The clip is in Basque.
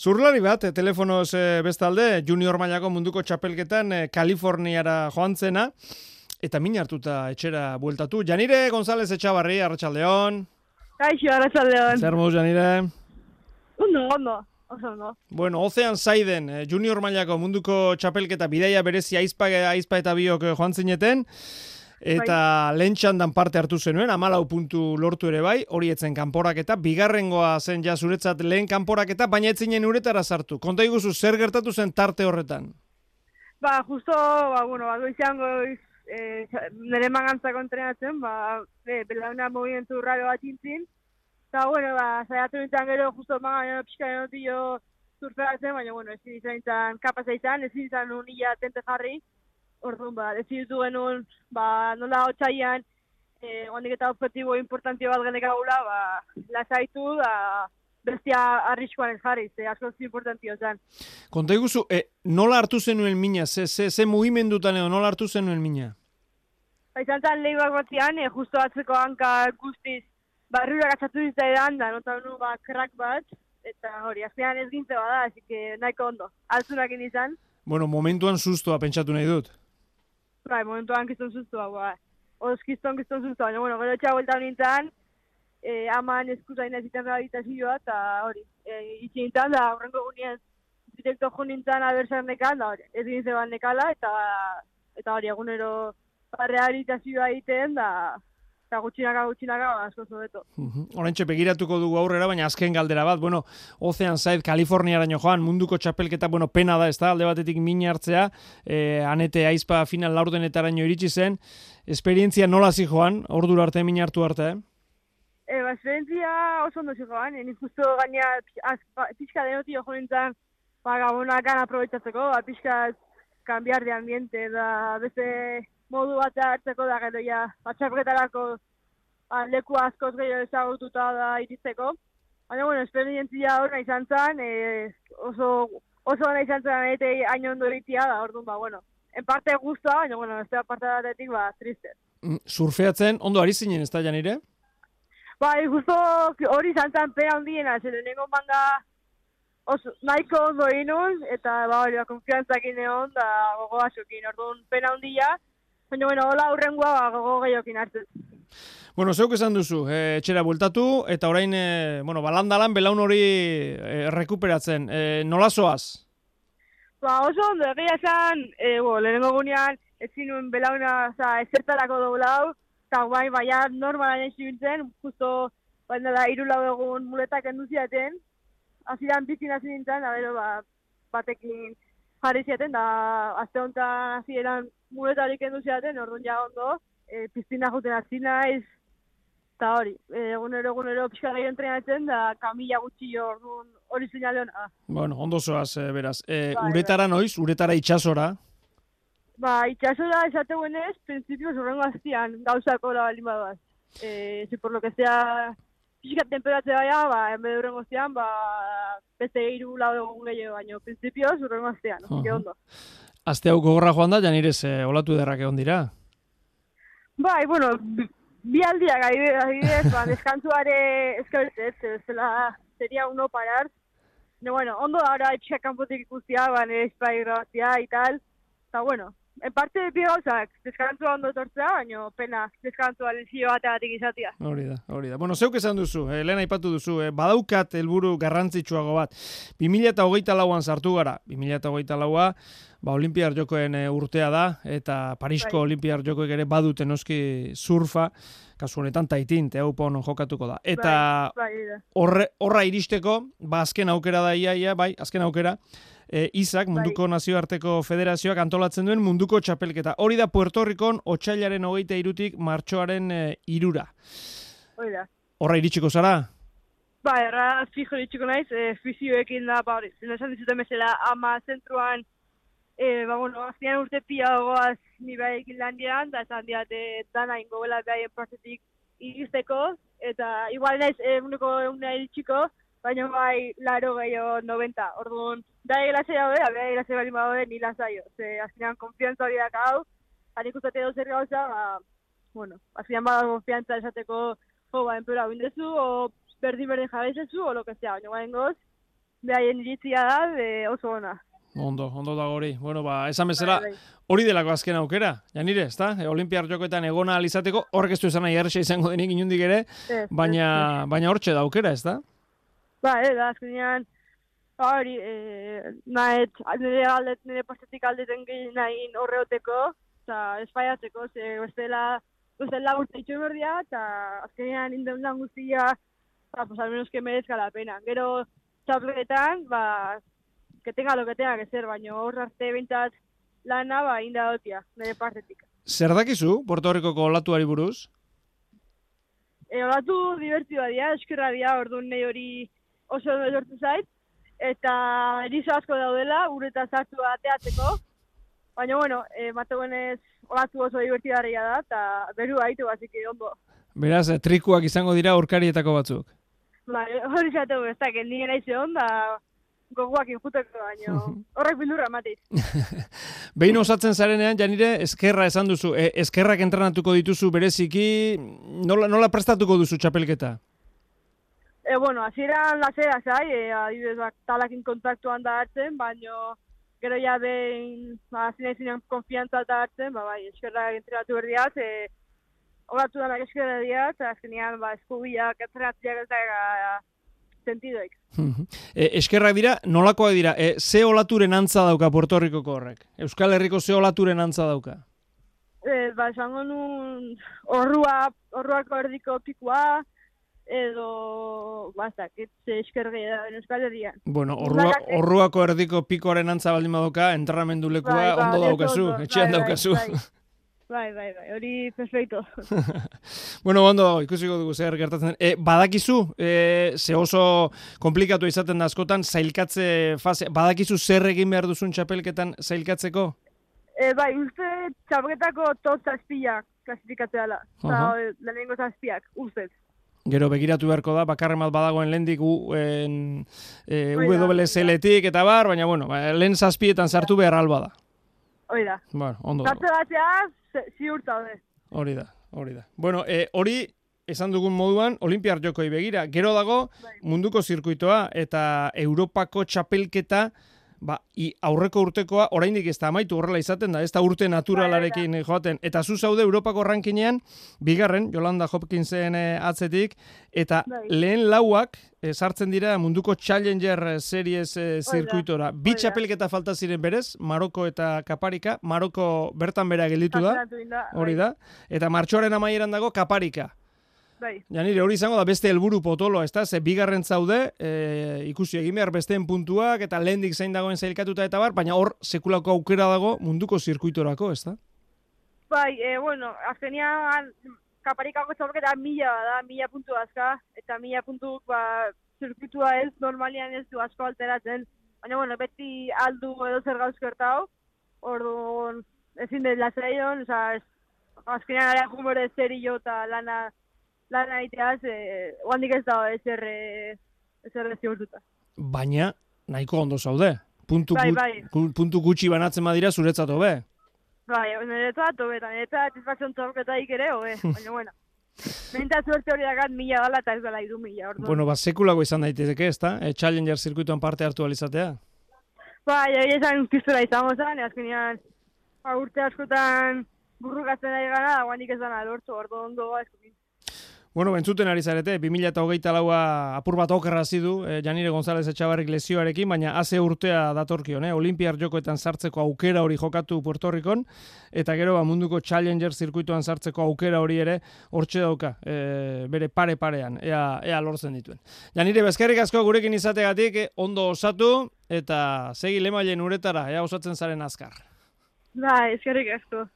Zurlari bat, eh, telefonoz eh, bestalde, junior mailako munduko txapelketan eh, Kaliforniara joan zena, eta min hartuta etxera bueltatu. Janire González Etxabarri, Arratxaldeon. Kaixo, Arratxaldeon. Zer moz, Janire? Ondo, ondo. Bueno, Ozean Zaiden, eh, junior mailako munduko txapelketa bidaia berezi aizpa, aizpa eta biok joan zineten, Eta bai. lehen txandan parte hartu zenuen, amalau puntu lortu ere bai, hori etzen kanporaketa, bigarrengoa zen ja zuretzat lehen kanporaketa, baina etzinen uretara sartu. Konta iguzu, zer gertatu zen tarte horretan? Ba, justo, ba, bueno, ba, goizean goiz, e, nire mangantzako entrenatzen, ba, e, belauna movimentu raro bat intzin, eta, bueno, ba, zaiatu nintzen gero, justo mangan pixka denotio zurferatzen, baina, bueno, ezin izan kapasa izan, ezin izan unila tente jarri, Orduan, ba, dezidutu genuen, ba, nola hotxaian, eh, ondik eta objetibo importantio bat genek agula, ba, lasaitu, da, bestia arriskoan jarri, ze asko zi importantio zen. Konta iguzu, e, nola hartu zenuen mina, ze, ze, ze mugimendutan edo nola hartu zenuen mina? Ba, izan zen lehi bat batzian, e, justo atzeko hanka guztiz, barrura gatzatu dizta edan, da, nota nu, ba, krak bat, eta hori, azkenean ez gintze bada, hasi que nahiko ondo, altzunak izan. Bueno, momentuan sustoa pentsatu nahi dut. Bai, momentuan gizton zuztu hau, bai. Oz, gizton, gizton zuztu, baina, bueno, gero txau vuelta nintzen, e, aman eskuza inaziten rehabilitazioa, eta hori, e, itxin nintzen, da, horrengo gunien, direkto jo nintzen abertzaren nekan, da, hori, ez ginen zeban nekala, eta, eta hori, egunero, rehabilitazioa egiten, da, eta gutxinaka gutxinaka asko zobeto. Horentxe begiratuko dugu aurrera, baina azken galdera bat, bueno, Ocean Side, Kaliforniaraino joan, munduko txapelketa, bueno, pena da, ez da, alde batetik min hartzea, eh, anete aizpa final laurdenetaraino iritsi zen, esperientzia nola zi joan, ordura arte min hartu arte, eh? E, ba, esperientzia oso ondo zi joan, eh, justo gaina ba, pixka denoti jo nintzen, ba, gabonak gana aprobetsatzeko, ba, pixka cambiar de ambiente, da, beste modu bat hartzeko da gero ja batxarketarako ba, leku askoz gehiago ezagututa da iritzeko. Baina, bueno, esperientzia hor nahi izan zen, e, oso, oso nahi izan zen eta hain ondo eritia da, orduan, ba, bueno, en parte guztua, baina, bueno, da parte datetik, ba, triste. Mm, surfeatzen, ondo ari zinen, ez da, Janire? Ba, justo hori izan zen pena hondiena, zer denengo manda oso, nahiko ondo inun, eta, ba, hori, ba, konfiantzak ineon, da, gogo asokin, orduan, pena hondia, Baina, bueno, hola aurrengoa ba, gogo gehiokin hartzen. Bueno, zeuk esan duzu, e, etxera bueltatu, eta orain, e, bueno, balandalan belaun hori e, rekuperatzen. E, nola zoaz? Ba, oso ondo, egia esan, e, bo, lehenengo gunean, ez zinuen belauna, oza, ezertarako doblau, eta guai, baina normala nien justo, baina da, irulau egun muletak enduziaten, azidan bizin hasi nintzen, da, bero, ba, batekin jarri ziaten, da, azte honetan hasi eran muletarik endu zeaten, orduan ja ondo, e, piztina juten hasi naiz, eta hori, e, egunero egunero pixka gehi entrenatzen, da kamila gutxi orduan hori zinale hona. Bueno, ondo zoaz, e, beraz. E, bai, uretara noiz, uretara itxasora? Ba, itxasora esate guenez, prinsipio zurrengo aztian, gauzako la balin badaz. E, si por lo que sea, pixka temperatzea baina, ba, en vez de urrengo aztian, ba, beste iru lau egun gehiago baino, prinsipio zurrengo aztian, uh -huh. ondo. Aste hau gogorra joan da, janirez, eh, olatu ederrak egon dira? Bai, bueno, bi aldiak, adibidez, ba, deskantzuare eskabetzez, zela, seria uno parar. No, bueno, ondo da, ahora, etxeak kanpotik ikustia, ba, nire espai grabazia, y tal. Eta, bueno, En parte de gauzak, deskantu ondo tortzea, baina pena deskantu alenzio bateatik izatea. Hori da, hori da. Bueno, zeuk esan duzu, eh, lehen aipatu duzu, eh, badaukat helburu garrantzitsuago bat. 2008 lauan sartu gara, 2008 laua, ba, Olimpiar jokoen eh, urtea da, eta Parisko bai. Olimpiar jokoek ere badute noski surfa, kasu honetan taitin, te hau jokatuko da. Eta bai, bai, horre, horra iristeko, ba, azken aukera da iaia, bai, azken aukera, e, Izak, bai. munduko bai. nazioarteko federazioak antolatzen duen munduko txapelketa. Hori da Puerto Rikon, otxailaren hogeita irutik, martxoaren e, irura. Hori da. Horra iritsiko zara? Ba, erra, fijo iritsiko naiz, e, fizioekin da, ba, hori, esan dizuten mesela, ama zentruan, e, ba, bueno, azkenean urte pia goaz ni bai landian, da esan diate dana ingo bela behaien prozetik iristeko, eta igual naiz, e, munduko egunea iritsiko, baina bai laro gehiago 90. Orduan, da egilase hau, abea egilase bali mago ni lasaio. Ze, azkenean, konfiantza hori daka hau, hanik ustate dozer gauza, ba, bueno, azkenean bada konfiantza esateko, jo, ba, enpera bindezu, o berdin berdin jabezezu, o lo que sea, baina bain goz, behaien iritzia da, e, oso ona. Ondo, ondo da hori. Bueno, ba, esan bezala, Bai, bai. hori delako azken aukera, janire, ezta? E, Olimpiar jokoetan egona alizateko, horrek ez du esan nahi izango denik inundik ere, Ez, baina, baina hortxe da aukera, ezta? Ba, ez, da, azkenean, ba, hori, e, nahet, nire aldet, nire postetik aldeten gehi nahi horreoteko, eta espaiatzeko, ze bestela, bestela urte itxo berdia, eta azkenean inden lan guztia, ba, pues al menos que merezca la pena. Gero, txapletan, ba, que tenga lo que tenga que ser, baina hor arte bintzat lana, ba, inda dotia, nire partetik. Zer dakizu, Puerto Ricoko olatuari buruz? E, olatu divertioa dira, eskerra dira, orduan nahi hori oso ondo sortu zait. Eta erizo asko daudela, ureta sartu ateatzeko. Baina, bueno, e, mateguenez olatu oso divertigarria da, eta beru haitu basiki ondo. Beraz, trikuak izango dira aurkarietako batzuk. Ba, hori zatu, ez da, nire nahi zehon, da gogoak injuteko, baina horrek bildurra mateit. Behin osatzen zarenean, janire, eskerra esan duzu, e, eskerrak entrenatuko dituzu bereziki, nola, nola prestatuko duzu txapelketa? E, bueno, hasieran lasera zai, e, adibidez, bak, talakin kontaktuan da hartzen, baino gero ja behin, ba, zinen zinen konfiantza da hartzen, ba, bai, eskerra entrenatu berdiaz, e, horatu danak eskerra diaz, eta azkenean, ba, eskubiak entrenatziak ez da e, sentidoik. e, eskerrak dira, nolakoak dira, e, ze olaturen antza dauka Puerto Ricoko horrek? Euskal Herriko ze olaturen antza dauka? E, ba, esango nun, horrua, horruako erdiko pikua, edo, ba, ze eskerri da, Euskal Herrian. Bueno, orrua, eh? orruako erdiko pikoaren antza baldin badoka, entrenamendu lekua Bai, ba, ondo daukazu, etxean bai, bai, daukazu. bai. Bai, bai, bai, hori perfecto. bueno, ondo, ikusiko dugu zer gertatzen. E, badakizu, e, ze oso komplikatu izaten da askotan, zailkatze fase, badakizu zer egin behar duzun txapelketan zailkatzeko? E, bai, uste txapelketako tot zazpiak klasifikatzea da. Uh lehenengo zazpiak, ustez. Gero begiratu beharko da, bakarren bat badagoen lehendik u, en, e, WSL-tik eta bar, baina bueno, ba, lehen zazpietan sartu behar alba da. Hori da. Bueno, ondo. Katze batzea, ze- ziur zaude. Hori da, hori da. Bueno, e, hori esan dugun moduan Olimpiar jokoi begira. Gero dago Bai. munduko zirkuitoa eta Europako txapelketa ba, i, aurreko urtekoa oraindik ez da amaitu horrela izaten da, ez da urte naturalarekin joaten. Eta zu zaude Europako rankinean, bigarren, Jolanda Hopkinsen eh, atzetik, eta Bai. lehen lauak eh, sartzen dira munduko Challenger Series eh, zirkuitora. Bi txapelketa falta ziren berez, Maroko eta Kaparika. Maroko bertan bera gelditu da. Hori bai, da. Eta martxoaren amaieran dago kaparika. Bai, Ja nire hori izango da beste helburu potolo, ez da? Ze bigarren zaude, e, ikusi egin behar besteen puntuak, eta lehendik zein dagoen zailkatuta eta bar, baina hor sekulako aukera dago munduko zirkuitorako, ez da? bai, e, bueno, azkenean kaparikako txapelketa mila da, mila puntu azka, eta mila puntu, ba, zirkuitua ez, normalian ez du asko alteratzen, baina, bueno, beti aldu edo zer gauz gertau, orduan, ezin dut lasaion, oza, ez, azkenean ara humore zerio eta lana, lana egiteaz, e, oandik ez da ezer, e, ezer ziurtuta. Baina, nahiko ondo zaude. Puntu, Bai, bai. gu- puntu gutxi banatzen badira zuretzat hobe. Bai, niretzat, hobe, eta niretzat satisfakzion txapelketaik ere, hobe, baina, bueno. Mentat suerte hori dakat mila dala eta ez dela iru mila, orduan. Bueno, ba, sekulako izan daitezke, ez da? E, Challenger zirkuitoan parte hartu alizatea. Bai, egia esan piztura izango zen, azkenean ba, urte askotan burrukatzen ari gana, da guanik ez dana lortu, ordo ondo asko. Bueno, entzuten ari zarete, 2008 laua apur bat okerra zidu, eh, Janire González Etxabarrik lezioarekin, baina haze urtea datorkion, eh? Olimpiar jokoetan sartzeko aukera hori jokatu Puerto Ricon, eta gero ba, munduko Challenger zirkuitoan sartzeko aukera hori ere hortxe dauka, eh, bere pare-parean, ea, ea lortzen dituen. Janire, bezkerrik asko gurekin izategatik, eh, ondo osatu, eta segi lemailen uretara, ea osatzen zaren azkar. Bai, eskerrik asko.